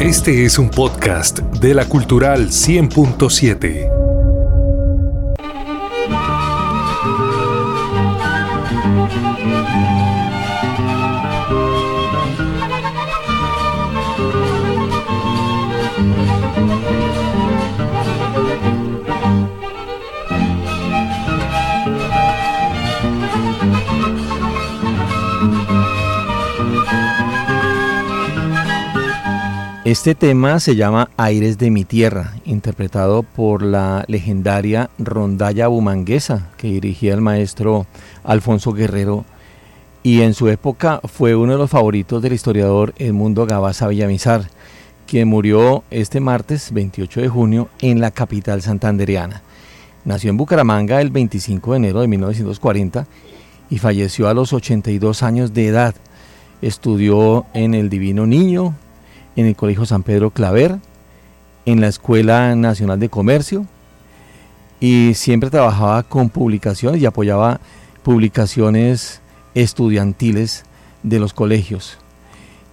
Este es un podcast de la Cultural 100.7. Este tema se llama Aires de mi tierra, interpretado por la legendaria rondalla bumanguesa que dirigía el maestro Alfonso Guerrero y en su época fue uno de los favoritos del historiador Edmundo Gabasa Villamizar, quien murió este martes 28 de junio en la capital santandereana. Nació en Bucaramanga el 25 de enero de 1940 y falleció a los 82 años de edad. Estudió en el Divino Niño, en el Colegio San Pedro Claver, en la Escuela Nacional de Comercio y siempre trabajaba con publicaciones y apoyaba publicaciones estudiantiles de los colegios.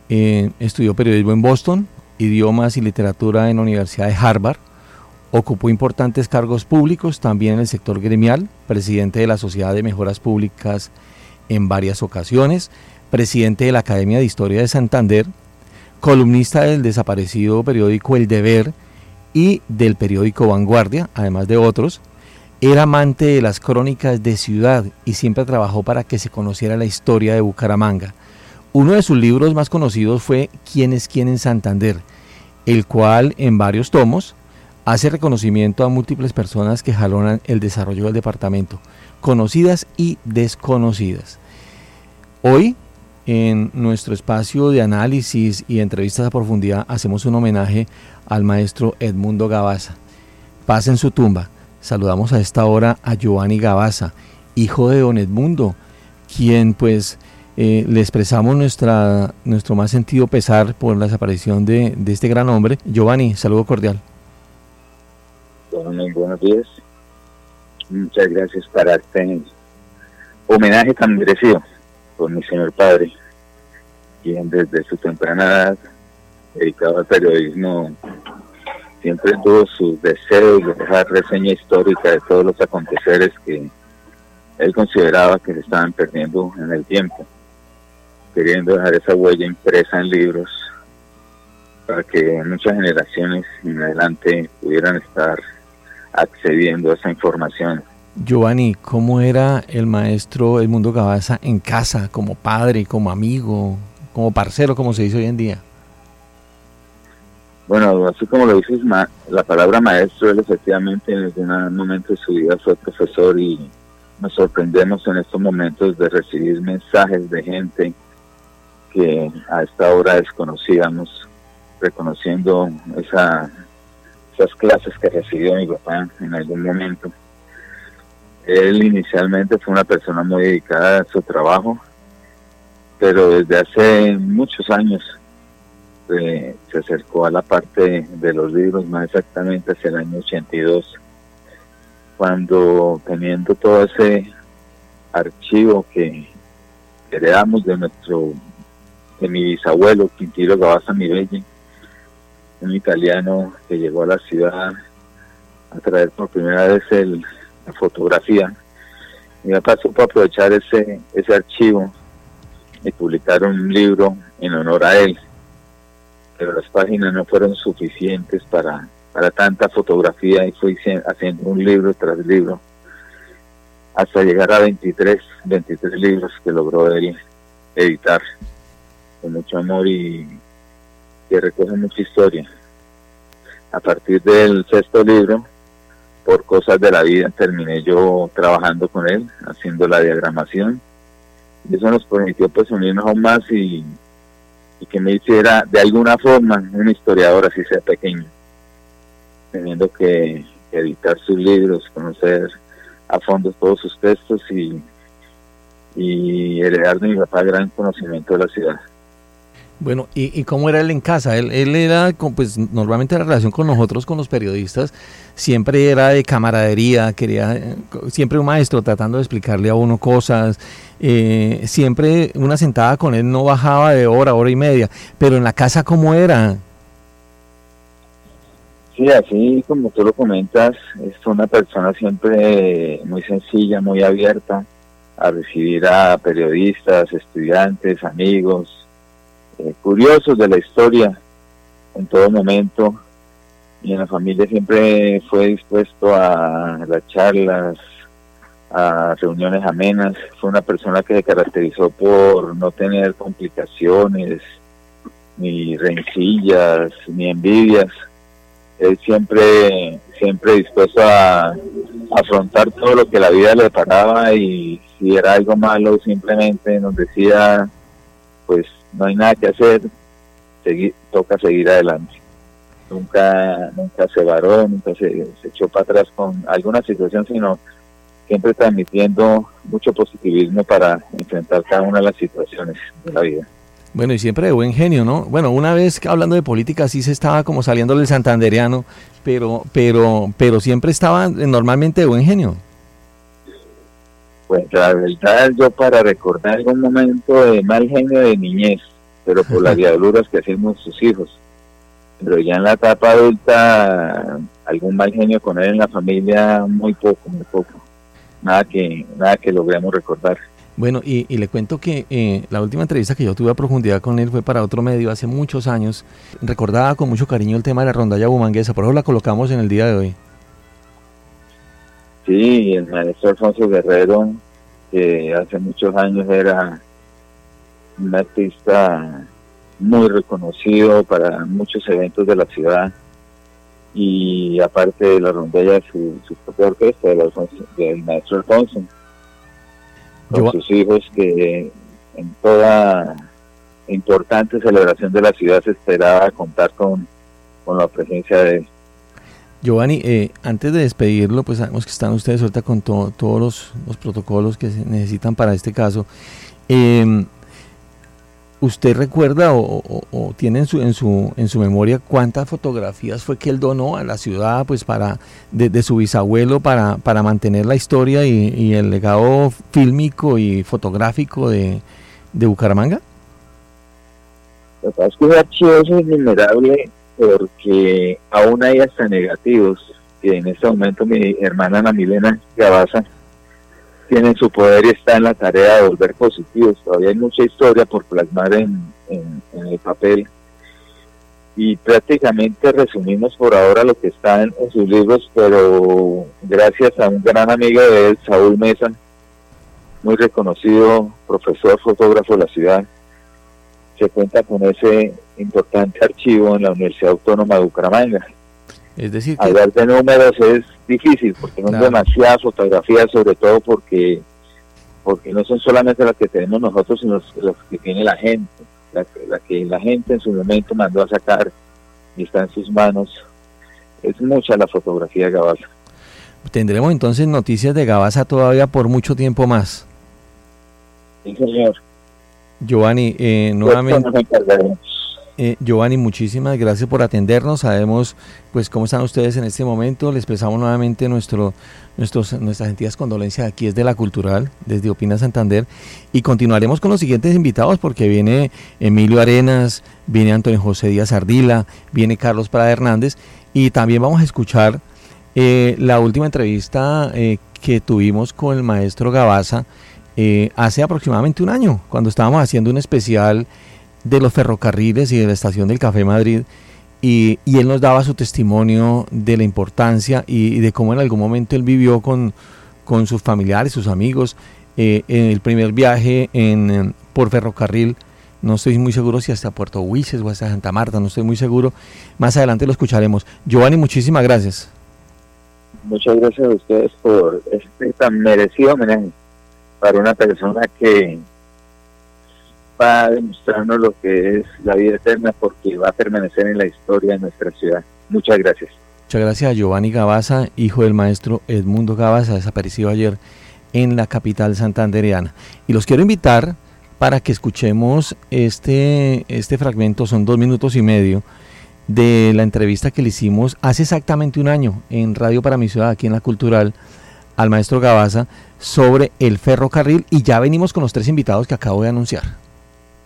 Eh, estudió periodismo en Boston, idiomas y literatura en la Universidad de Harvard, ocupó importantes cargos públicos también en el sector gremial, presidente de la Sociedad de Mejoras Públicas en varias ocasiones, presidente de la Academia de Historia de Santander, columnista del desaparecido periódico El Deber y del periódico Vanguardia, además de otros. Era amante de las crónicas de ciudad y siempre trabajó para que se conociera la historia de Bucaramanga. Uno de sus libros más conocidos fue ¿Quién es quién en Santander?, el cual en varios tomos hace reconocimiento a múltiples personas que jalonan el desarrollo del departamento, conocidas y desconocidas. Hoy en nuestro espacio de análisis y entrevistas a profundidad hacemos un homenaje al maestro Edmundo Gabaza. Paz en su tumba. Saludamos a esta hora a Giovanni Gabaza, hijo de don Edmundo, quien pues eh, le expresamos nuestra, nuestro más sentido pesar por la desaparición de, de este gran hombre. Giovanni, saludo cordial. Bueno, buenos días. Muchas gracias para este homenaje tan merecido por mi señor padre, quien desde su temprana edad, dedicado al periodismo, siempre tuvo sus deseos de dejar reseña histórica de todos los aconteceres que él consideraba que se estaban perdiendo en el tiempo, queriendo dejar esa huella impresa en libros para que muchas generaciones en adelante pudieran estar accediendo a esa información Giovanni, ¿cómo era el maestro Edmundo Gabaza en casa, como padre, como amigo, como parcero, como se dice hoy en día? Bueno, así como lo dices, la palabra maestro, él efectivamente en algún momento de su vida fue profesor y nos sorprendemos en estos momentos de recibir mensajes de gente que a esta hora desconocíamos, reconociendo esa, esas clases que recibió mi papá en algún momento él inicialmente fue una persona muy dedicada a su trabajo, pero desde hace muchos años eh, se acercó a la parte de los libros, más exactamente hacia el año 82, cuando teniendo todo ese archivo que heredamos de nuestro, de mi bisabuelo Quintilo Gabasa Mirelli, un italiano que llegó a la ciudad a traer por primera vez el la fotografía. Mi papá supo aprovechar ese, ese archivo y publicar un libro en honor a él, pero las páginas no fueron suficientes para, para tanta fotografía y fue haciendo un libro tras libro hasta llegar a 23, 23 libros que logró él editar con mucho amor y que recoge mucha historia. A partir del sexto libro, por cosas de la vida terminé yo trabajando con él, haciendo la diagramación. Y eso nos permitió pues unirnos aún más y, que me hiciera de alguna forma un historiador así sea pequeño, teniendo que editar sus libros, conocer a fondo todos sus textos y, y heredar de mi papá gran conocimiento de la ciudad. Bueno, ¿y, cómo era él en casa? Él, él era, pues normalmente la relación con nosotros, con los periodistas, siempre era de camaradería, quería, eh, siempre un maestro tratando de explicarle a uno cosas, eh, siempre una sentada con él no bajaba de hora, hora y media, pero en la casa, ¿cómo era? Sí, así como tú lo comentas, es una persona siempre muy sencilla, muy abierta a recibir a periodistas, estudiantes, amigos, eh, curiosos de la historia en todo momento. Y en la familia siempre fue dispuesto a las charlas, a reuniones amenas. Fue una persona que se caracterizó por no tener complicaciones, ni rencillas, ni envidias él siempre, siempre dispuesto a, afrontar todo lo que la vida le paraba y si era algo malo simplemente nos decía, pues no hay nada que hacer, toca seguir adelante. Nunca, nunca se varó, nunca se, se echó para atrás con alguna situación, sino siempre transmitiendo mucho positivismo para enfrentar cada una de las situaciones de la vida. Bueno, y siempre de buen genio, ¿no? Bueno, una vez hablando de política sí se estaba como saliendo del santanderiano, pero, pero, pero siempre estaba normalmente de buen genio. Pues la verdad yo para recordar algún momento de mal genio de niñez, pero por las diabluras que hacemos sus hijos. Pero ya en la etapa adulta, algún mal genio con él en la familia, muy poco, muy poco. Nada que, nada que logremos recordar. Bueno, y, le cuento que eh, la última entrevista que yo tuve a profundidad con él fue para otro medio hace muchos años. Recordaba con mucho cariño el tema de la rondalla bumanguesa, por eso la colocamos en el día de hoy. Sí, el maestro Alfonso Guerrero, que hace muchos años era un artista muy reconocido para muchos eventos de la ciudad y aparte de la rondalla, su, su propia orquesta, del maestro Alfonso con sus hijos que en toda importante celebración de la ciudad se esperaba contar con, la presencia de él. Giovanni, eh, antes de despedirlo, pues sabemos que están ustedes ahorita con todos los, protocolos que se necesitan para este caso. Eh, ¿Usted recuerda o, tiene en su, en, su, en su memoria cuántas fotografías fue que él donó a la ciudad pues para de, su bisabuelo para, para mantener la historia y, el legado fílmico y fotográfico de, Bucaramanga? Lo que es que el archivo es innumerables porque aún hay hasta negativos que en este momento mi hermana Ana Milena Gabaza tiene su poder y está en la tarea de volver positivos. Todavía hay mucha historia por plasmar en, el papel. Y prácticamente resumimos por ahora lo que está en, sus libros, pero gracias a un gran amigo de él, Saúl Mesa, muy reconocido profesor fotógrafo de la ciudad, se cuenta con ese importante archivo en la Universidad Autónoma de Bucaramanga. Es decir, hablar de números es difícil porque no hay demasiadas fotografías, sobre todo porque porque no son solamente las que tenemos nosotros, sino las que tiene la gente, la, que la gente en su momento mandó a sacar y está en sus manos. Es mucha la fotografía de Gabasa. Tendremos entonces noticias de Gabasa todavía por mucho tiempo más. Sí, señor. Giovanni, eh, nuevamente. Eh, Giovanni, muchísimas gracias por atendernos. Sabemos pues cómo están ustedes en este momento. Les expresamos nuevamente nuestro, nuestros, nuestras sentidas condolencias aquí es de la Cultural, desde Opina Santander. Y continuaremos con los siguientes invitados porque viene Emilio Arenas, viene Antonio José Díaz Ardila, viene Carlos Prada Hernández y también vamos a escuchar eh, la última entrevista eh, que tuvimos con el maestro Gabaza hace aproximadamente un año, cuando estábamos haciendo un especial de los ferrocarriles y de la estación del Café Madrid. Y, él nos daba su testimonio de la importancia y, de cómo en algún momento él vivió con, con sus familiares, sus amigos, eh, en el primer viaje en, por ferrocarril. No estoy muy seguro si hasta Puerto Huices o hasta Santa Marta, no estoy muy seguro. Más adelante lo escucharemos. Giovanni, muchísimas gracias. Muchas gracias a ustedes por este tan merecido homenaje para una persona que va a demostrarnos lo que es la vida eterna porque va a permanecer en la historia de nuestra ciudad. Muchas gracias. Muchas gracias a Giovanni Gabaza, hijo del maestro Edmundo Gabaza, desaparecido ayer en la capital santandereana. Y los quiero invitar para que escuchemos este, este fragmento, son dos minutos y medio, de la entrevista que le hicimos hace exactamente un año en Radio para mi ciudad, aquí en la Cultural, al maestro Gabaza, sobre el ferrocarril y ya venimos con los tres invitados que acabo de anunciar.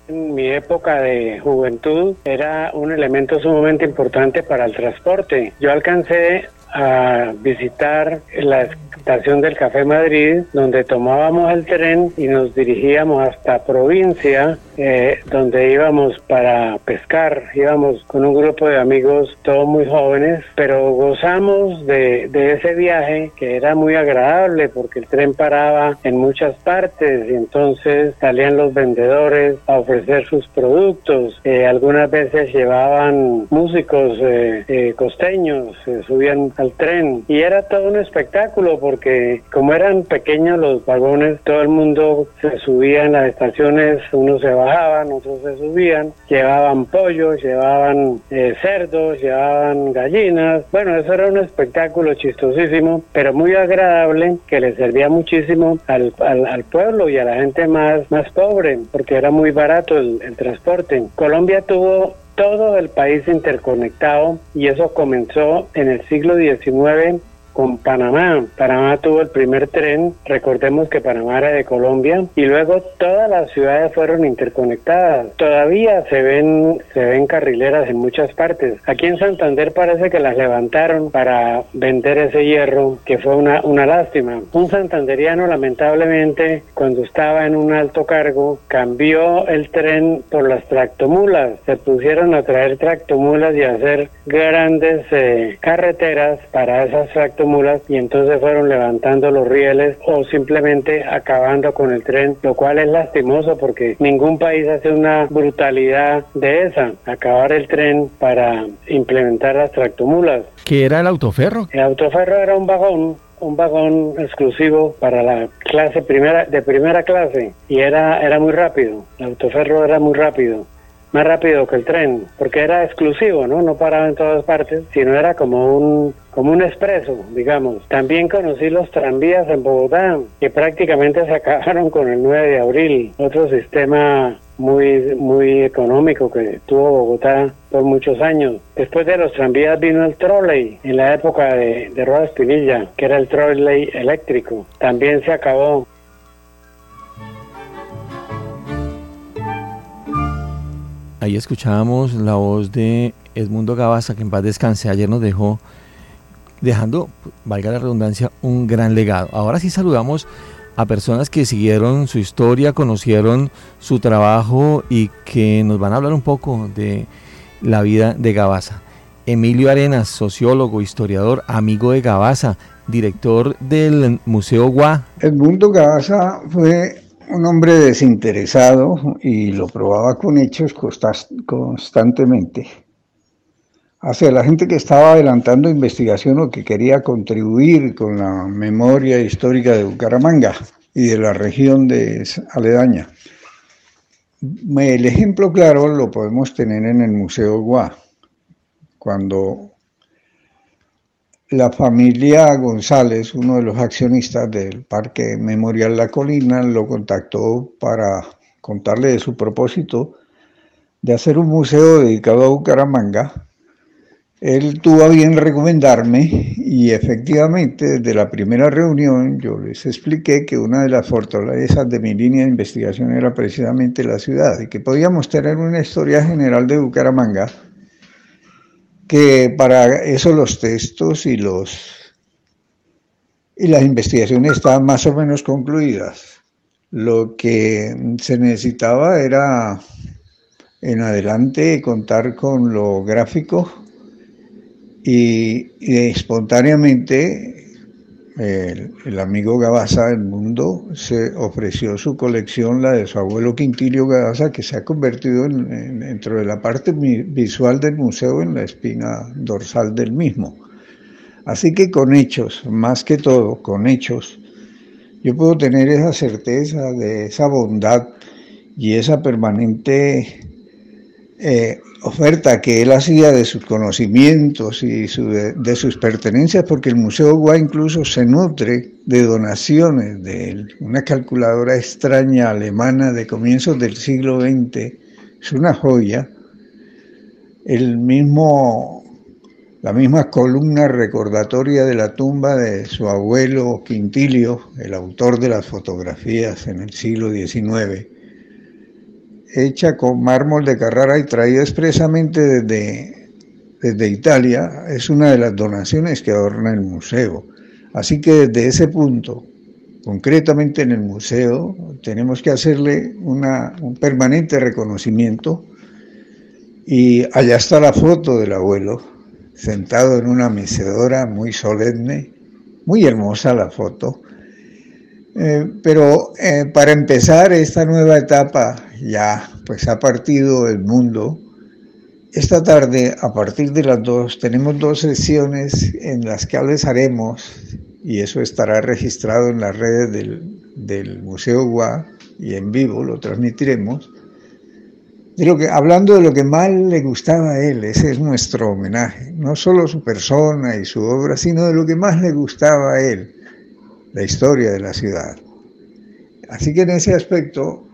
En mi época de juventud era un elemento sumamente importante para el transporte. Yo alcancé a visitar la estación del Café Madrid, donde tomábamos el tren y nos dirigíamos hasta provincia, eh, donde íbamos para pescar. Íbamos con un grupo de amigos, todos muy jóvenes, pero gozamos de, de ese viaje que era muy agradable porque el tren paraba en muchas partes y entonces salían los vendedores a ofrecer sus productos. Eh, algunas veces llevaban músicos eh, costeños, subían al tren y era todo un espectáculo porque como eran pequeños los vagones, todo el mundo se subía en las estaciones, unos se bajaban, otros se subían, llevaban pollos, llevaban eh, cerdos, llevaban gallinas. Bueno, eso era un espectáculo chistosísimo, pero muy agradable que le servía muchísimo al, al, pueblo y a la gente más, más pobre, porque era muy barato el, el transporte. Colombia tuvo todo el país interconectado y eso comenzó en el siglo XIX con Panamá. Panamá tuvo el primer tren, recordemos que Panamá era de Colombia, y luego todas las ciudades fueron interconectadas. Todavía se ven, se ven carrileras en muchas partes. Aquí en Santander parece que las levantaron para vender ese hierro, que fue una, una lástima. Un santanderiano lamentablemente, cuando estaba en un alto cargo, cambió el tren por las tractomulas. Se pusieron a traer tractomulas y a hacer grandes eh, carreteras para esas tractomulas y entonces fueron levantando los rieles o simplemente acabando con el tren, lo cual es lastimoso porque ningún país hace una brutalidad de esa, acabar el tren para implementar las tractomulas. ¿Qué era el autoferro? El autoferro era un vagón un vagón exclusivo para la clase primera de primera clase y era era muy rápido el autoferro era muy rápido más rápido que el tren, porque era exclusivo, ¿no? No paraba en todas partes, sino era como un como un expreso, digamos. También conocí los tranvías en Bogotá, que prácticamente se acabaron con el 9 de abril, otro sistema muy muy económico que tuvo Bogotá por muchos años. Después de los tranvías vino el trolley en la época de, de Roda Espinilla, que era el trolley eléctrico. También se acabó. Ahí escuchábamos la voz de Edmundo Gabasa, que en paz descanse, ayer nos dejó, dejando, valga la redundancia, un gran legado. Ahora sí saludamos a personas que siguieron su historia, conocieron su trabajo y que nos van a hablar un poco de la vida de Gabasa. Emilio Arenas, sociólogo, historiador, amigo de Gabasa, director del Museo Gua. Edmundo Gabasa fue un hombre desinteresado y lo probaba con hechos constantemente hacia la gente que estaba adelantando investigación o que quería contribuir con la memoria histórica de Bucaramanga y de la región de aledaña. El ejemplo claro lo podemos tener en el Museo Gua, cuando la familia González, uno de los accionistas del Parque Memorial La Colina, lo contactó para contarle de su propósito de hacer un museo dedicado a Bucaramanga. Él tuvo a bien recomendarme y efectivamente desde la primera reunión yo les expliqué que una de las fortalezas de mi línea de investigación era precisamente la ciudad y que podíamos tener una historia general de Bucaramanga que para eso los textos y los y las investigaciones estaban más o menos concluidas. Lo que se necesitaba era en adelante contar con lo gráfico y, y espontáneamente el, amigo Gabasa del mundo se ofreció su colección, la de su abuelo Quintilio Gabasa, que se ha convertido en, dentro de la parte visual del museo en la espina dorsal del mismo. Así que con hechos, más que todo, con hechos, yo puedo tener esa certeza de esa bondad y esa permanente eh, oferta que él hacía de sus conocimientos y de, sus pertenencias, porque el Museo Gua incluso se nutre de donaciones de Una calculadora extraña alemana de comienzos del siglo XX, es una joya. El mismo, la misma columna recordatoria de la tumba de su abuelo Quintilio, el autor de las fotografías en el siglo XIX hecha con mármol de Carrara y traída expresamente desde, desde Italia, es una de las donaciones que adorna el museo. Así que desde ese punto, concretamente en el museo, tenemos que hacerle una, un permanente reconocimiento y allá está la foto del abuelo, sentado en una mecedora muy solemne, muy hermosa la foto. Eh, pero eh, para empezar esta nueva etapa, ya pues ha partido el mundo. Esta tarde, a partir de las dos, tenemos dos sesiones en las que haremos, y eso estará registrado en las redes del, del Museo Gua y en vivo lo transmitiremos, que, hablando de lo que más le gustaba a él, ese es nuestro homenaje, no solo su persona y su obra, sino de lo que más le gustaba a él, la historia de la ciudad. Así que en ese aspecto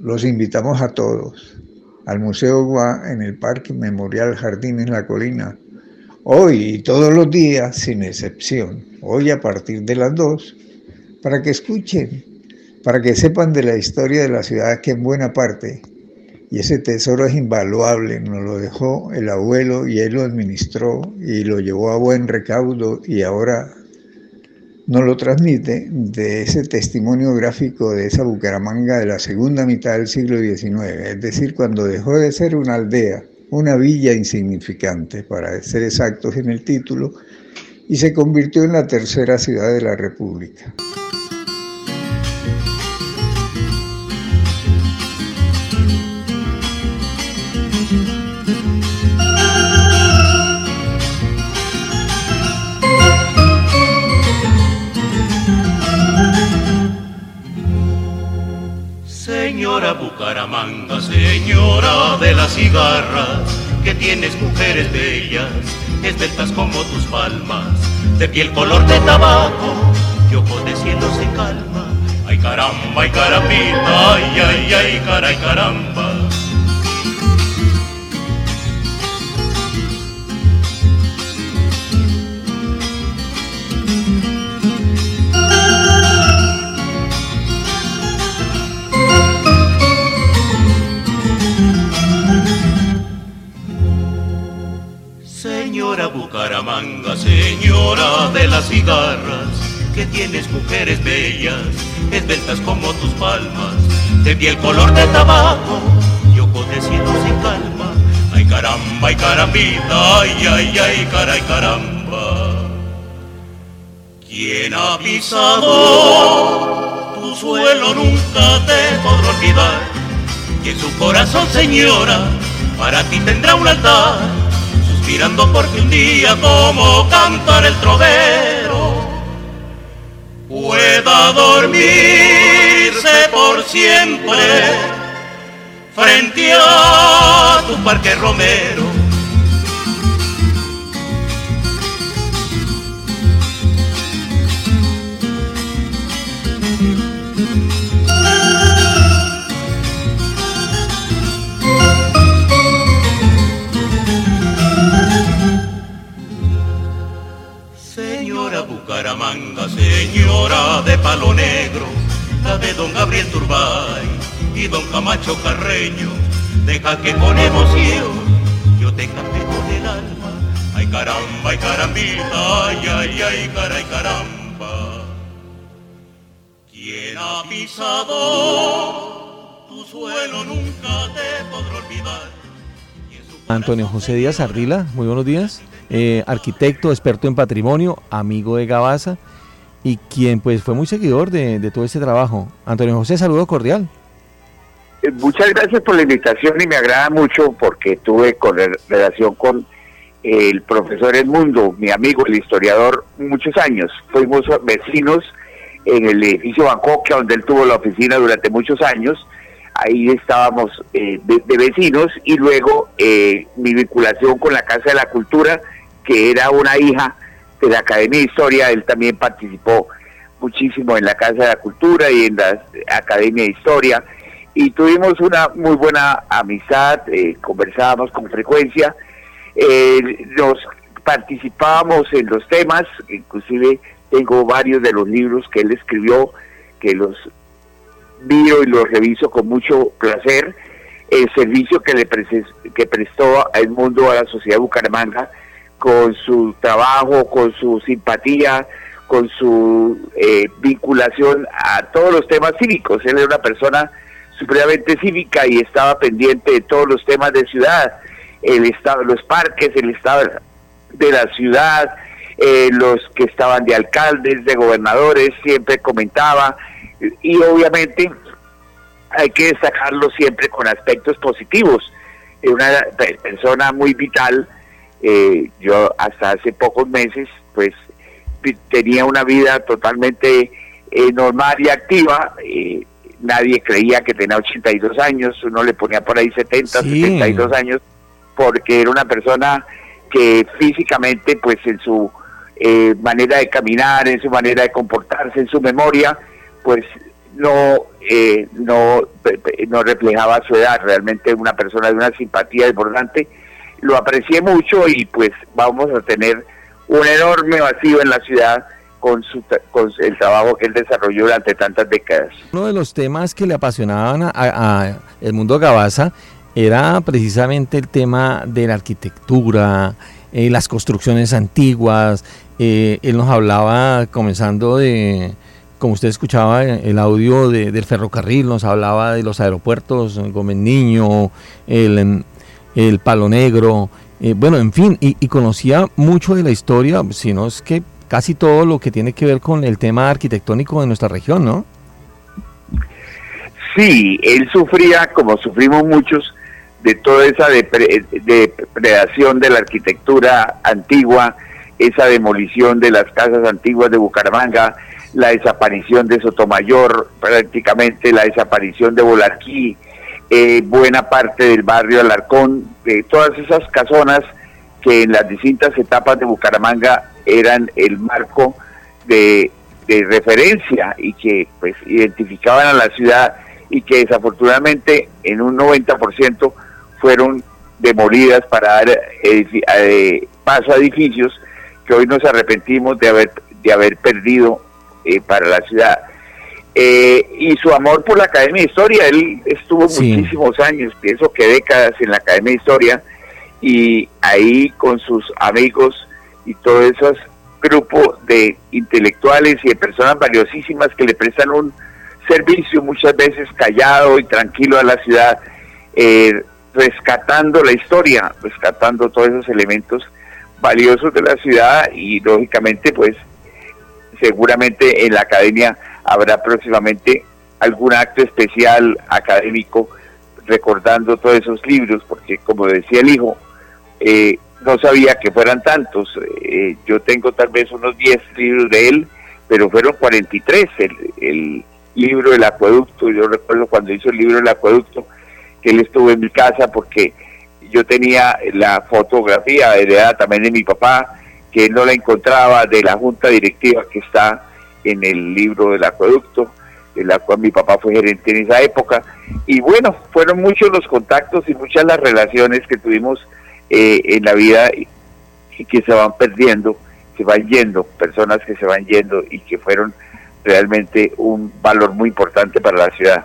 los invitamos a todos. Al Museo Gua en el Parque Memorial Jardín en la Colina, hoy y todos los días sin excepción, hoy a partir de las dos, para que escuchen, para que sepan de la historia de la ciudad que en buena parte y ese tesoro es invaluable, nos lo dejó el abuelo y él lo administró y lo llevó a buen recaudo y ahora nos lo transmite de ese testimonio gráfico de esa Bucaramanga de la segunda mitad del siglo XIX, es decir, cuando dejó de ser una aldea, una villa insignificante, para ser exactos en el título, y se convirtió en la tercera ciudad de la República. Señora de las cigarras, que tienes mujeres bellas, esbeltas como tus palmas, de piel color de tabaco, y ojos de cielo se calma. Ay caramba, ay carambita, ay, ay, ay, caray, caramba. Señora de las cigarras, que tienes mujeres bellas, esbeltas como tus palmas, de piel color de tabaco y ojos de cielo sin calma. Ay caramba, ay carambita, ay, ay, ay, caray, caramba. ¿Quién ha pisado tu suelo nunca te podrá olvidar? Y en su corazón, señora, para ti tendrá un altar mirando porque un día como cantar el trovero pueda dormirse por siempre frente a tu parque romero y don Camacho Carreño, deja que con emoción yo te cante con el alma. Ay caramba, ay carambita, ay, ay, ay, caray, caramba. ¿Quién ha pisado tu suelo nunca te podrá olvidar? Antonio José Díaz Ardila, muy buenos días. Eh, arquitecto, experto en patrimonio, amigo de Gabaza y quien pues fue muy seguidor de, todo este trabajo. Antonio José, saludo cordial. Eh, muchas gracias por la invitación y me agrada mucho porque tuve con relación con el profesor Edmundo, mi amigo, el historiador, muchos años. Fuimos vecinos en el edificio Bancoquia, donde él tuvo la oficina durante muchos años ahí estábamos eh, de, vecinos y luego eh, mi vinculación con la Casa de la Cultura, que era una hija de la Academia de Historia, él también participó muchísimo en la Casa de la Cultura y en la Academia de Historia y tuvimos una muy buena amistad, eh, conversábamos con frecuencia, nos participábamos en los temas, inclusive tengo varios de los libros que él escribió que los viro y lo reviso con mucho placer. el servicio que le que prestó el mundo a la sociedad de Bucaramanga con su trabajo, con su simpatía, con su eh, vinculación a todos los temas cívicos. Él era una persona supremamente cívica y estaba pendiente de todos los temas de ciudad, el estado, los parques, el estado de la ciudad, eh, los que estaban de alcaldes, de gobernadores, siempre comentaba y obviamente hay que destacarlo siempre con aspectos positivos. Una persona muy vital, eh, yo hasta hace pocos meses pues tenía una vida totalmente eh, normal y activa, nadie creía que tenía 82 años, uno le ponía por ahí 70, 72 años, porque era una persona que físicamente pues en su eh, manera de caminar, en su manera de comportarse, en su memoria, pues no, eh, no, no reflejaba su edad, realmente una persona de una simpatía desbordante. Lo aprecié mucho y pues vamos a tener un enorme vacío en la ciudad con, su, con el trabajo que él desarrolló durante tantas décadas. Uno de los temas que le apasionaban a, a el mundo Gabaza era precisamente el tema de la arquitectura, eh, las construcciones antiguas. Eh, él nos hablaba, comenzando de, como usted escuchaba el audio del ferrocarril, nos hablaba de los aeropuertos, Gómez Niño, el, el Palo Negro, eh, bueno, en fin, y, conocía mucho de la historia, sino es que casi todo lo que tiene que ver con el tema arquitectónico de nuestra región, ¿no? Sí, él sufría, como sufrimos muchos, de toda esa depredación de la arquitectura antigua, esa demolición de las casas antiguas de Bucaramanga, la desaparición de Sotomayor, prácticamente la desaparición de Bolarquí, eh, buena parte del barrio Alarcón, de todas esas casonas que en las distintas etapas de Bucaramanga eran el marco de, de referencia y que pues identificaban a la ciudad y que desafortunadamente en un 90% fueron demolidas para dar eh, paso a edificios que hoy nos arrepentimos de haber, de haber perdido eh, para la ciudad. Eh, y su amor por la Academia de Historia, él estuvo muchísimos años, pienso que décadas en la Academia de Historia, y ahí con sus amigos y todo esos grupo de intelectuales y de personas valiosísimas que le prestan un servicio muchas veces callado y tranquilo a la ciudad, eh, rescatando la historia, rescatando todos esos elementos valiosos de la ciudad y lógicamente pues seguramente en la academia habrá próximamente algún acto especial académico recordando todos esos libros, porque como decía el hijo, eh, no sabía que fueran tantos. Eh, yo tengo tal vez unos 10 libros de él, pero fueron 43 el, el libro del acueducto. Yo recuerdo cuando hizo el libro del acueducto, que él estuvo en mi casa porque yo tenía la fotografía heredada también de mi papá, que él no la encontraba de la junta directiva que está en el libro del acueducto, de la cual mi papá fue gerente en esa época. Y bueno, fueron muchos los contactos y muchas las relaciones que tuvimos eh, en la vida y que se van perdiendo, se van yendo, personas que se van yendo y que fueron realmente un valor muy importante para la ciudad.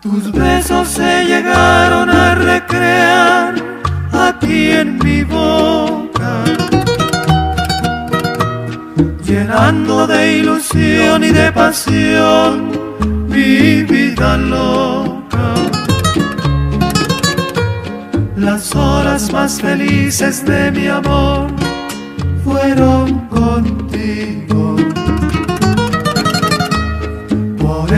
Tus besos se llegaron a recrear aquí en mi boca, llenando de ilusión y de pasión mi vida loca. Las horas más felices de mi amor fueron contigo.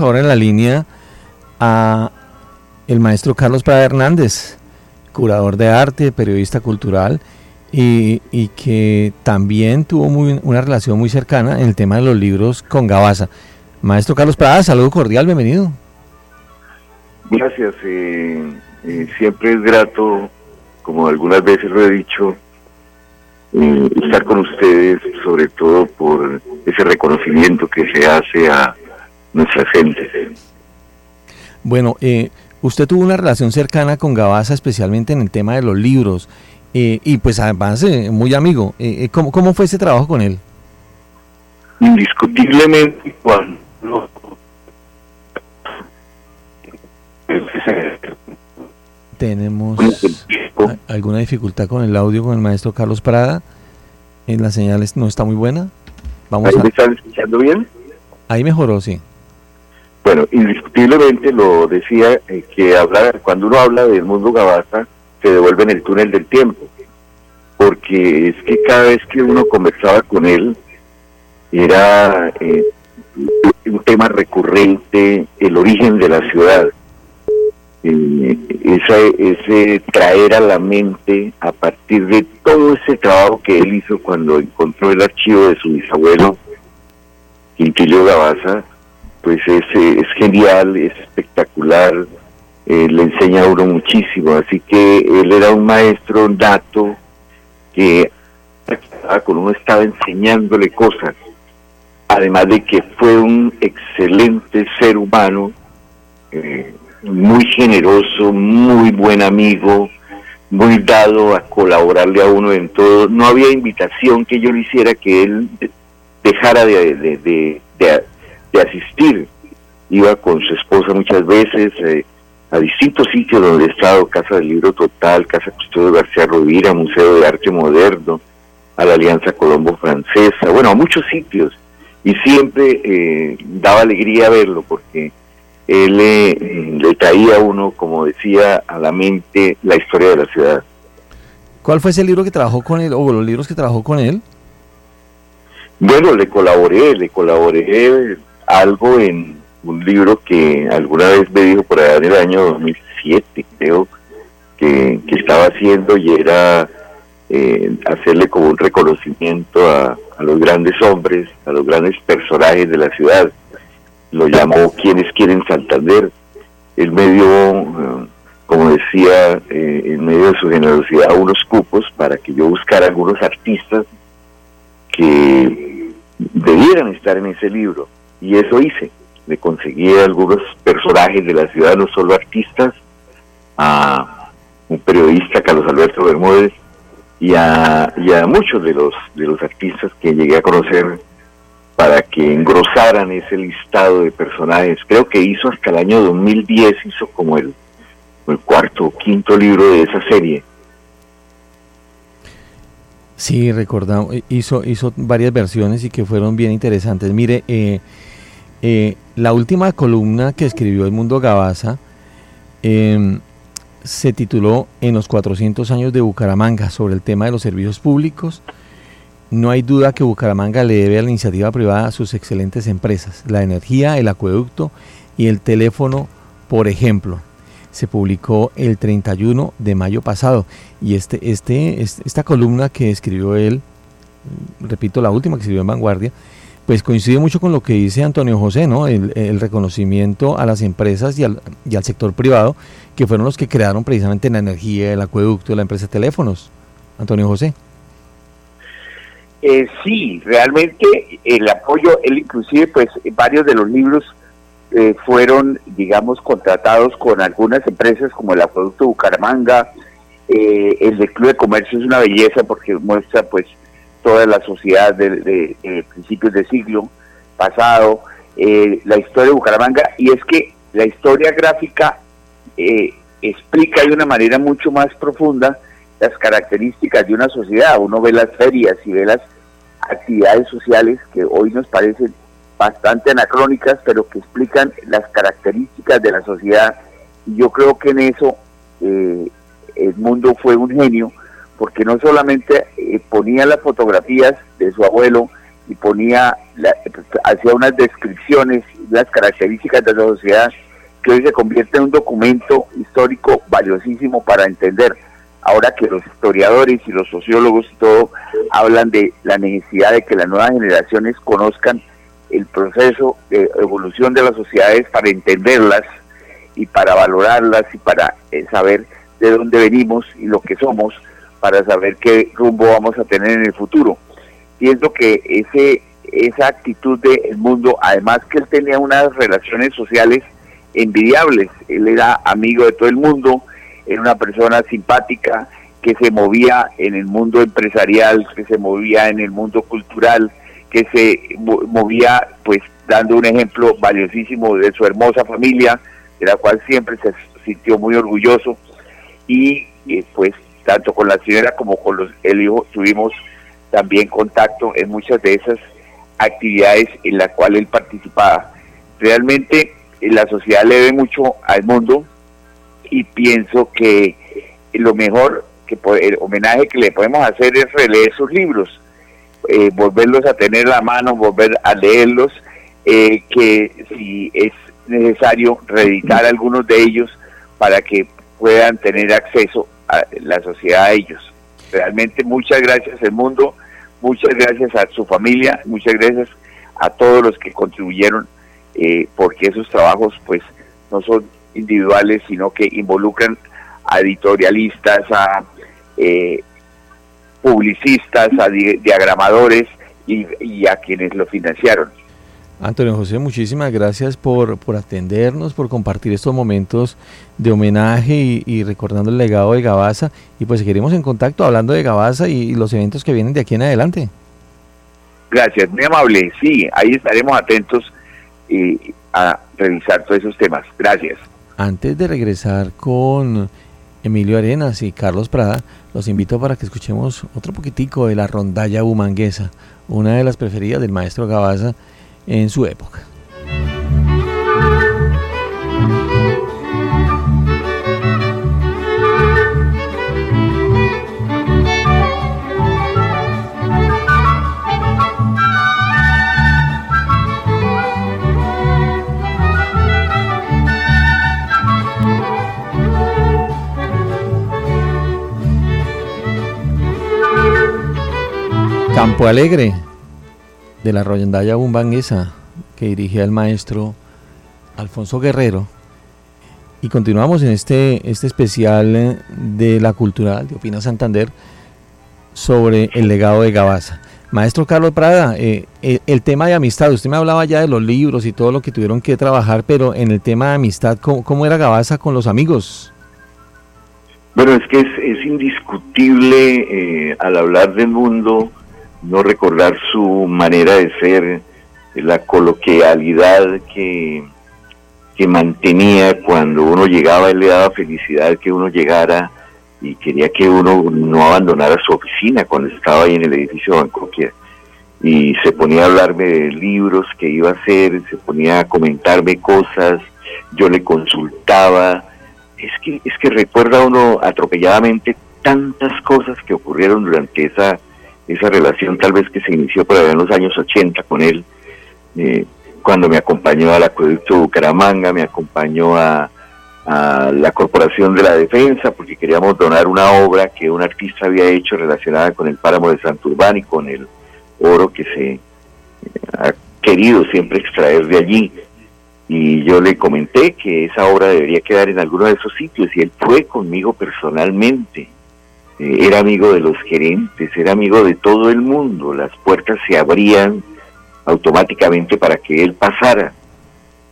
Ahora en la línea a el maestro Carlos Prada Hernández, curador de arte, periodista cultural y, y que también tuvo muy, una relación muy cercana en el tema de los libros con Gabasa. Maestro Carlos Prada, saludo cordial, bienvenido. Gracias, eh, eh, siempre es grato, como algunas veces lo he dicho, eh, estar con ustedes, sobre todo por ese reconocimiento que se hace a nuestra gente. Bueno, eh, usted tuvo una relación cercana con Gabasa, especialmente en el tema de los libros, eh, y pues además eh, muy amigo. Eh, ¿cómo, ¿Cómo fue ese trabajo con él? Indiscutiblemente, cuando Tenemos a- alguna dificultad con el audio con el maestro Carlos Prada. En las señales no está muy buena. Vamos ¿Ahí me a, están escuchando bien? ahí mejoró, sí. Bueno, indiscutiblemente lo decía eh, que hablar, cuando uno habla del mundo Gabasa, se devuelve en el túnel del tiempo. Porque es que cada vez que uno conversaba con él, era eh, un tema recurrente, el origen de la ciudad. Eh, esa, ese traer a la mente a partir de todo ese trabajo que él hizo cuando encontró el archivo de su bisabuelo, Quintilio Gabasa, pues es, eh, es genial, es espectacular, eh, le enseña a uno muchísimo, así que él era un maestro nato que con uno estaba enseñándole cosas, además de que fue un excelente ser humano, eh, muy generoso, muy buen amigo, muy dado a colaborarle a uno en todo. No había invitación que yo le hiciera que él de- dejara de, de, de, de- de asistir. Iba con su esposa muchas veces eh, a distintos sitios donde he estado, Casa del Libro Total, Casa Custodio García Rovira, Museo de Arte Moderno, a la Alianza Colombo Francesa, bueno, a muchos sitios. Y siempre eh, daba alegría verlo porque él eh, le traía a uno, como decía, a la mente la historia de la ciudad. ¿Cuál fue ese libro que trabajó con él, o los libros que trabajó con él? Bueno, le colaboré, le colaboré algo en un libro que alguna vez me dijo por allá en el año 2007, creo, que, estaba haciendo y era eh, hacerle como un reconocimiento a, los grandes hombres, a los grandes personajes de la ciudad. Lo llamó Quienes quieren Santander. El medio, eh, como decía, eh, en medio de su generosidad, unos cupos para que yo buscara algunos artistas que debieran estar en ese libro. Y eso hice. Le conseguí algunos personajes de la ciudad, no solo artistas, a un periodista, Carlos Alberto Bermúdez, y a, muchos de los, de los artistas que llegué a conocer para que engrosaran ese listado de personajes. Creo que hizo hasta el año 2010, hizo como el, el cuarto o quinto libro de esa serie. Sí, recordamos, hizo, hizo varias versiones y que fueron bien interesantes. Mire, eh, eh, la última columna que escribió El Mundo Gabasa eh, se tituló En los 400 años de Bucaramanga sobre el tema de los servicios públicos. No hay duda que Bucaramanga le debe a la iniciativa privada sus excelentes empresas, la energía, el acueducto y el teléfono, por ejemplo se publicó el 31 de mayo pasado y este, este, esta columna que escribió él, repito, la última que escribió en Vanguardia, pues coincide mucho con lo que dice Antonio José, ¿no? El, reconocimiento a las empresas y al, y al, sector privado, que fueron los que crearon precisamente la energía, el acueducto, la empresa de teléfonos. Antonio José. Eh, sí, realmente el apoyo, él inclusive, pues varios de los libros eh, fueron, digamos, contratados con algunas empresas como el Acueducto Bucaramanga, eh, el de Club de Comercio es una belleza porque muestra pues toda la sociedad de, principios de siglo pasado, eh, la historia de Bucaramanga, y es que la historia gráfica explica de una manera mucho más profunda las características de una sociedad. Uno ve las ferias y ve las actividades sociales que hoy nos parecen bastante anacrónicas, pero que explican las características de la sociedad. Y yo creo que en eso eh, el mundo fue un genio, porque no solamente eh, ponía las fotografías de su abuelo y ponía, hacía unas descripciones, las características de la sociedad, que hoy se convierte en un documento histórico valiosísimo para entender. Ahora que los historiadores y los sociólogos y todo hablan de la necesidad de que las nuevas generaciones conozcan el proceso de evolución de las sociedades para entenderlas y para valorarlas y para eh, saber de dónde venimos y lo que somos, para saber qué rumbo vamos a tener en el futuro. Pienso que ese, esa actitud del mundo, además que él tenía unas relaciones sociales envidiables, él era amigo de todo el mundo, era una persona simpática que se movía en el mundo empresarial, que se movía en el mundo cultural, que se movía pues dando un ejemplo valiosísimo de su hermosa familia, de la cual siempre se sintió muy orgulloso y eh, pues tanto con la señora como con los, el hijo tuvimos también contacto en muchas de esas actividades en las cuales él participaba. Realmente eh, la sociedad le ve mucho al mundo y pienso que lo mejor que el homenaje que le podemos hacer es releer sus libros eh, volverlos a tener a la mano, volver a leerlos, eh, que si es necesario reeditar algunos de ellos para que puedan tener acceso a la sociedad a ellos. Realmente muchas gracias al mundo, muchas gracias a su familia, muchas gracias a todos los que contribuyeron, eh, porque esos trabajos pues no son individuales, sino que involucran a editorialistas, a eh, publicistas, a diagramadores y, a quienes lo financiaron. Antonio José, muchísimas gracias por, por atendernos, por compartir estos momentos de homenaje y, recordando el legado de Gabaza. Y pues seguiremos en contacto hablando de Gabaza y, los eventos que vienen de aquí en adelante. Gracias, muy amable. Sí, ahí estaremos atentos y a revisar todos esos temas. Gracias. Antes de regresar con Emilio Arenas y Carlos Prada, los invito para que escuchemos otro poquitico de la rondalla bumanguesa, una de las preferidas del maestro Gabaza en su época. Campo Alegre de la Royandaya Bumbanguesa que dirigía el maestro Alfonso Guerrero. Y continuamos en este, este especial eh, de la cultural de Opina Santander sobre el legado de Gabaza. Maestro Carlos Prada, eh, eh, el, tema de amistad, usted me hablaba ya de los libros y todo lo que tuvieron que trabajar, pero en el tema de amistad, ¿cómo, era Gabaza con los amigos? Bueno, es que es, indiscutible al hablar del mundo no recordar su manera de ser, la coloquialidad que, que mantenía cuando uno llegaba, él le daba felicidad que uno llegara y quería que uno no abandonara su oficina cuando estaba ahí en el edificio Bancoquia. Y se ponía a hablarme de libros que iba a hacer, se ponía a comentarme cosas, yo le consultaba. Es que, es que recuerda uno atropelladamente tantas cosas que ocurrieron durante esa esa relación tal vez que se inició por allá en los años 80 con él, eh, cuando me acompañó al acueducto Bucaramanga, me acompañó a, la Corporación de la Defensa, porque queríamos donar una obra que un artista había hecho relacionada con el páramo de Santurbán y con el oro que se eh, ha querido siempre extraer de allí. Y yo le comenté que esa obra debería quedar en alguno de esos sitios y él fue conmigo personalmente era amigo de los gerentes, era amigo de todo el mundo, las puertas se abrían automáticamente para que él pasara.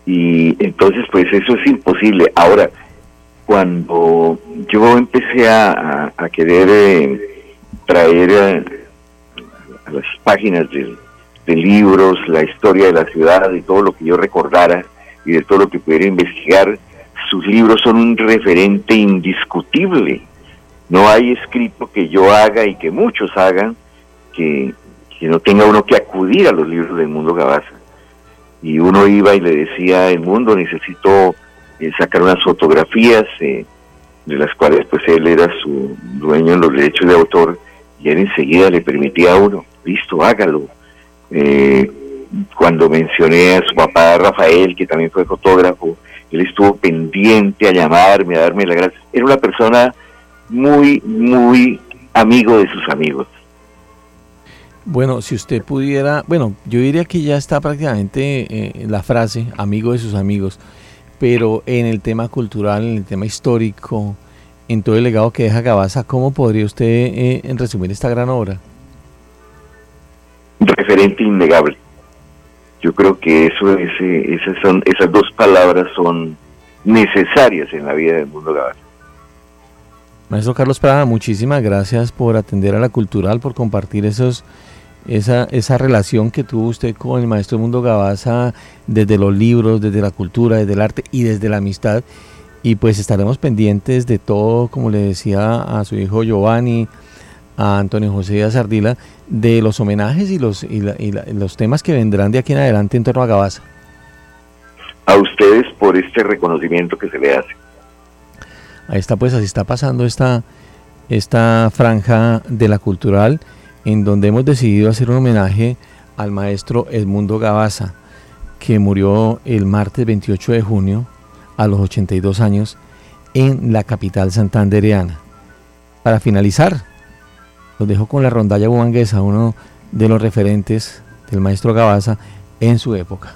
Y entonces pues eso es imposible. Ahora, cuando yo empecé a, querer eh, traer eh, a, las páginas de, de, libros la historia de la ciudad, y todo lo que yo recordara y de todo lo que pudiera investigar, sus libros son un referente indiscutible. No hay escrito que yo haga y que muchos hagan que, que no tenga uno que acudir a los libros del mundo Gabaza. Y uno iba y le decía, el mundo necesito eh, sacar unas fotografías eh, de las cuales pues él era su dueño en los derechos de autor y él enseguida le permitía a uno, listo, hágalo. Eh, cuando mencioné a su papá Rafael, que también fue fotógrafo, él estuvo pendiente a llamarme, a darme las gracias. Era una persona muy, muy amigo de sus amigos. Bueno, si usted pudiera, bueno, yo diría que ya está prácticamente eh, la frase, amigo de sus amigos, pero en el tema cultural, en el tema histórico, en todo el legado que deja Gabaza, ¿cómo podría usted eh, resumir esta gran obra? Referente innegable. Yo creo que eso es, eh, esas, son, esas dos palabras son necesarias en la vida del mundo Gabaza. Maestro Carlos Prada, muchísimas gracias por atender a la cultural, por compartir esos esa, esa relación que tuvo usted con el maestro Mundo Gabaza desde los libros, desde la cultura, desde el arte y desde la amistad. Y pues estaremos pendientes de todo, como le decía a su hijo Giovanni, a Antonio José Sardila, de los homenajes y los, y, los temas que vendrán de aquí en adelante en torno a Gabaza. A ustedes por este reconocimiento que se le hace. Ahí está, pues así está pasando esta, esta franja de la cultural en donde hemos decidido hacer un homenaje al maestro Edmundo Gabaza, que murió el martes 28 de junio a los 82 años en la capital santandereana. Para finalizar, los dejo con la rondalla bumanguesa, uno de los referentes del maestro Gabaza en su época.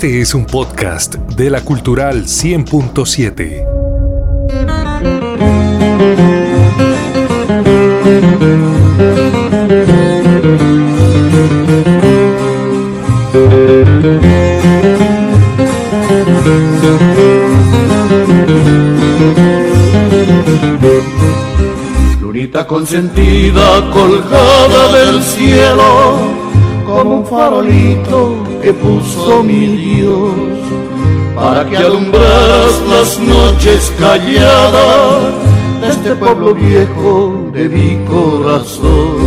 Este es un podcast de la Cultural 100.7. Lunita consentida colgada del cielo como un farolito que puso mi Dios para que alumbras las noches calladas de este pueblo viejo de mi corazón.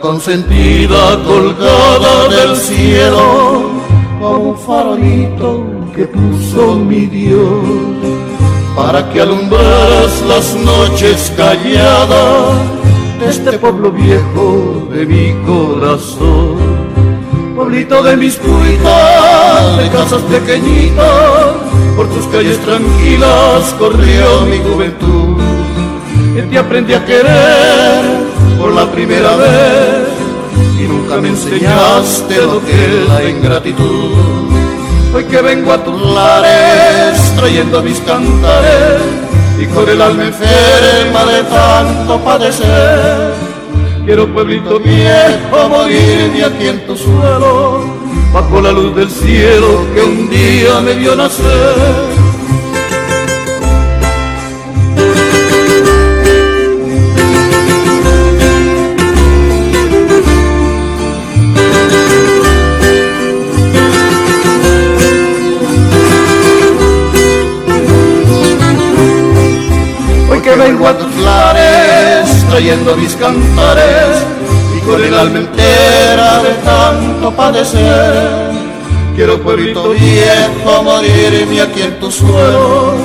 Consentida colgada del cielo como un farolito que puso mi Dios para que alumbras las noches calladas de este pueblo viejo de mi corazón. Pueblito de mis cuitas, de casas pequeñitas, por tus calles tranquilas corrió mi juventud. Que te aprendí a querer por la primera vez y nunca me enseñaste lo que es la ingratitud. Hoy que vengo a tus lares trayendo mis cantares y con el alma enferma de tanto padecer. Quiero pueblito viejo morirme aquí en tu suelo, bajo la luz del cielo que un día me vio nacer. Trayendo mis cantares y con el alma entera de tanto padecer. Quiero pueblito viejo morirme aquí en tu suelo,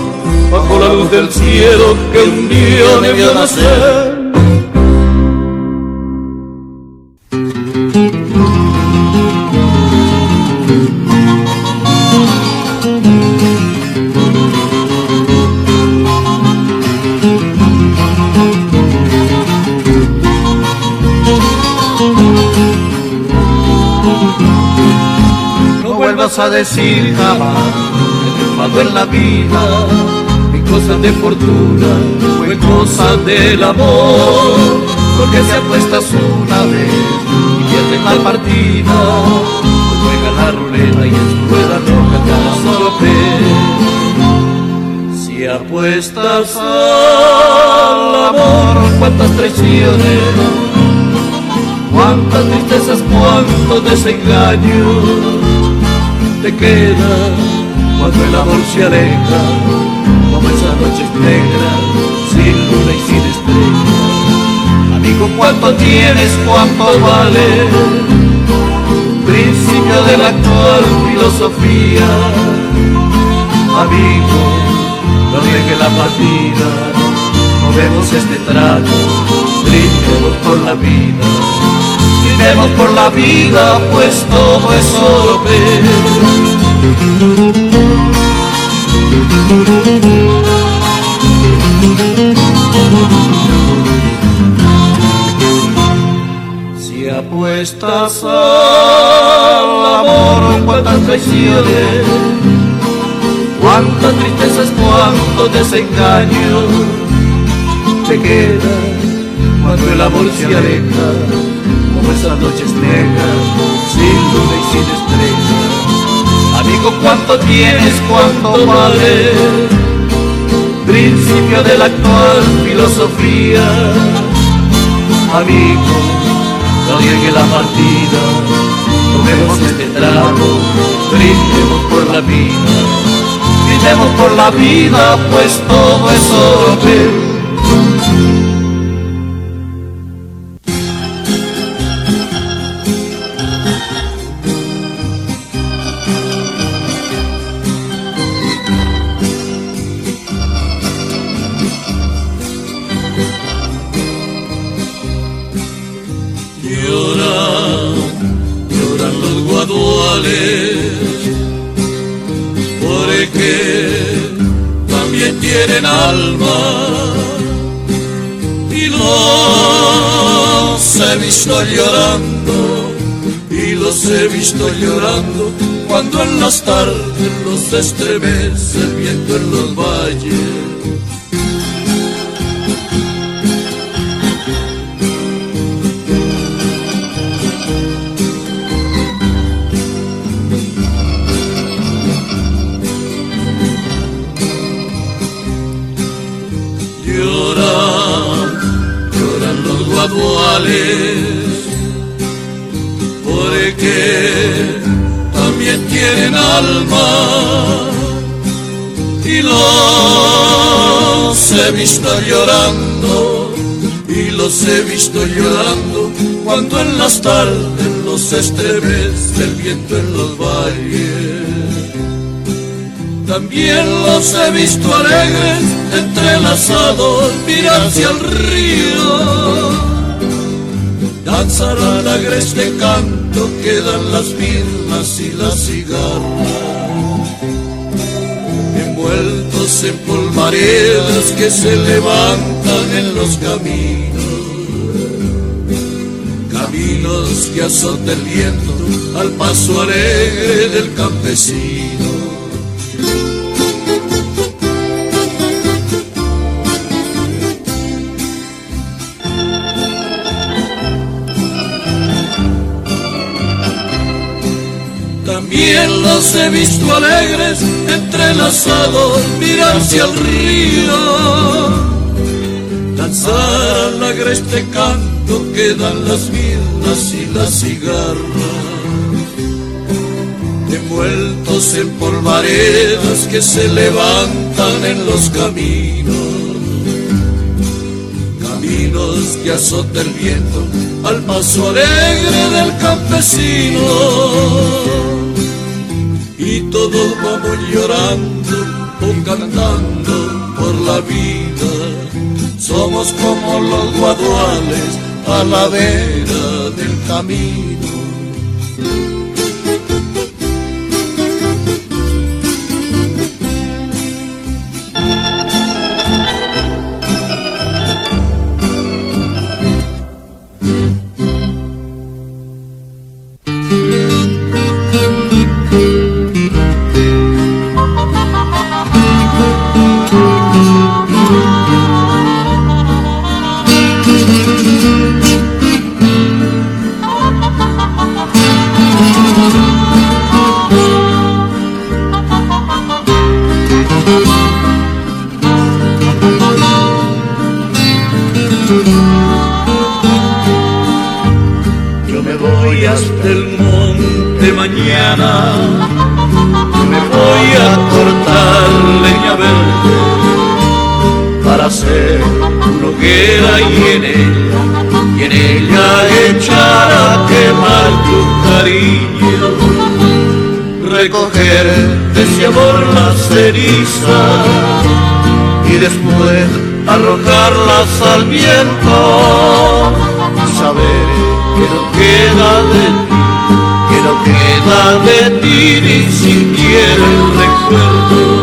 bajo la luz del cielo que un día me vio nacer. A decir jamás he triunfado en la vida, ni cosas de fortuna, fue cosa del amor. Porque si apuestas una vez y pierdes la partida, juega la ruleta y en su rueda roja cada solo vez. Si apuestas al amor, cuántas traiciones cuántas tristezas, cuántos desengaños te quedan cuando el amor se aleja, como esas noches negras, sin luna y sin estrella. Amigo, ¿cuánto tienes? ¿Cuánto vale? Principio de la actual filosofía. Amigo, no riegue la partida, movemos este trato, brindemos por la vida. Brindemos por la vida, pues todo es solo Si apuestas al amor, cuántas traiciones, cuántas tristezas, cuántos desengaños te quedan cuando el amor se aleja, esas noches negras, sin luna y sin estrella. Amigo, ¿cuánto tienes? ¿Cuánto vale? Principio de la actual filosofía. Amigo, no llegue la partida, tomemos este trago, brindemos por la vida, brindemos por la vida, pues todo es oro. Visto llorando y los he visto llorando cuando en las tardes los estremece el viento en los valles. Porque alma y los he visto llorando y los he visto llorando cuando en las tardes los estremece el viento en los valles. También los he visto alegres, entrelazados, mirar hacia el río danzar al agreste canto quedan las birnas y las cigarras, envueltos en polvaredas que se levantan en los caminos, caminos que azota el viento al paso alegre del campesino. También los he visto alegres, entrelazados, mirar hacia el río. Danzar al agreste canto que dan las vidas y las cigarras. Envueltos en polvaredas que se levantan en los caminos. Caminos que azota el viento al paso alegre del campesino y todos vamos llorando o cantando por la vida. Somos como los guaduales a la vera del camino. Y después arrojarlas al viento saber que no queda de ti, que no queda de ti ni siquiera el recuerdo.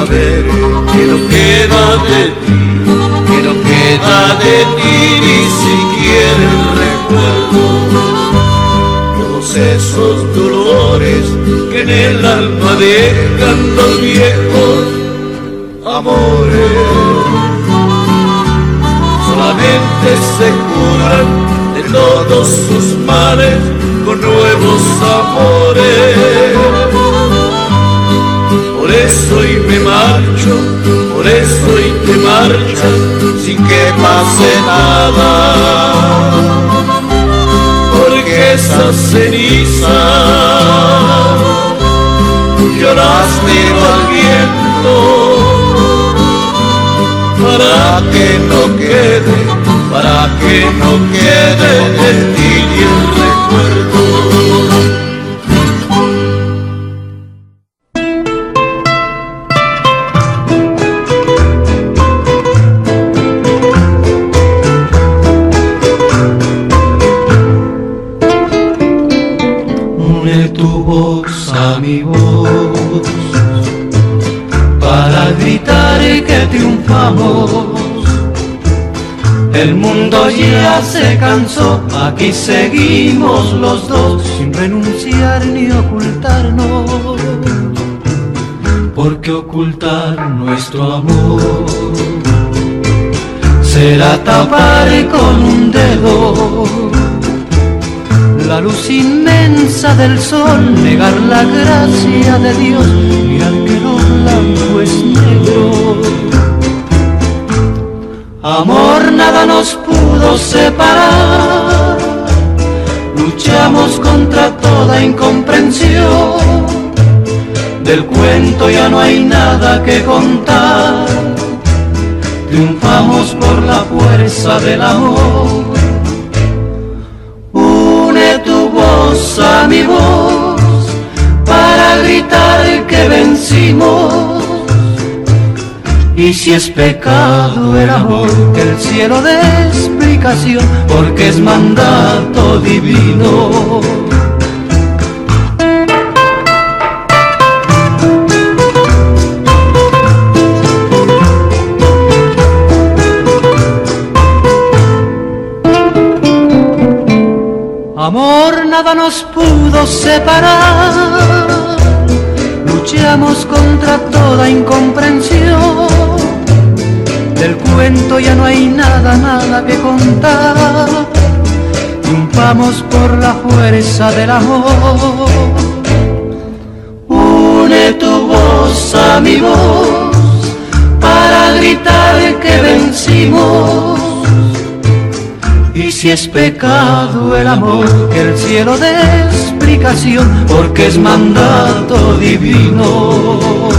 saber que no queda de ti, que no queda de ti ni siquiera el recuerdo. Todos esos dolores que en el alma dejan los viejos amores solamente se curan de todo todos sus males con nuevos amores. Por eso hoy me marcho, por eso hoy te marchas sin que pase nada. Porque esa ceniza lloraste al viento para que no quede, para que no quede en ti el recuerdo. El mundo ya se cansó, aquí seguimos los dos, sin renunciar ni ocultarnos. Porque ocultar nuestro amor será tapar con un dedo la luz inmensa del sol, negar la gracia de Dios, mirar que lo blanco es negro Amor, nada nos pudo separar. Luchamos contra toda incomprensión. Del cuento ya no hay nada que contar. Triunfamos por la fuerza del amor. Une tu voz a mi voz para gritar que vencimos y si es pecado el amor, que el cielo dé explicación, porque es mandato divino. Amor, nada nos pudo separar luchamos contra toda incomprensión. Del cuento ya no hay nada, nada que contar. Triunfamos por la fuerza del amor. Une tu voz a mi voz para gritar que vencimos y si es pecado el amor, que el cielo dé explicación, porque es mandato divino.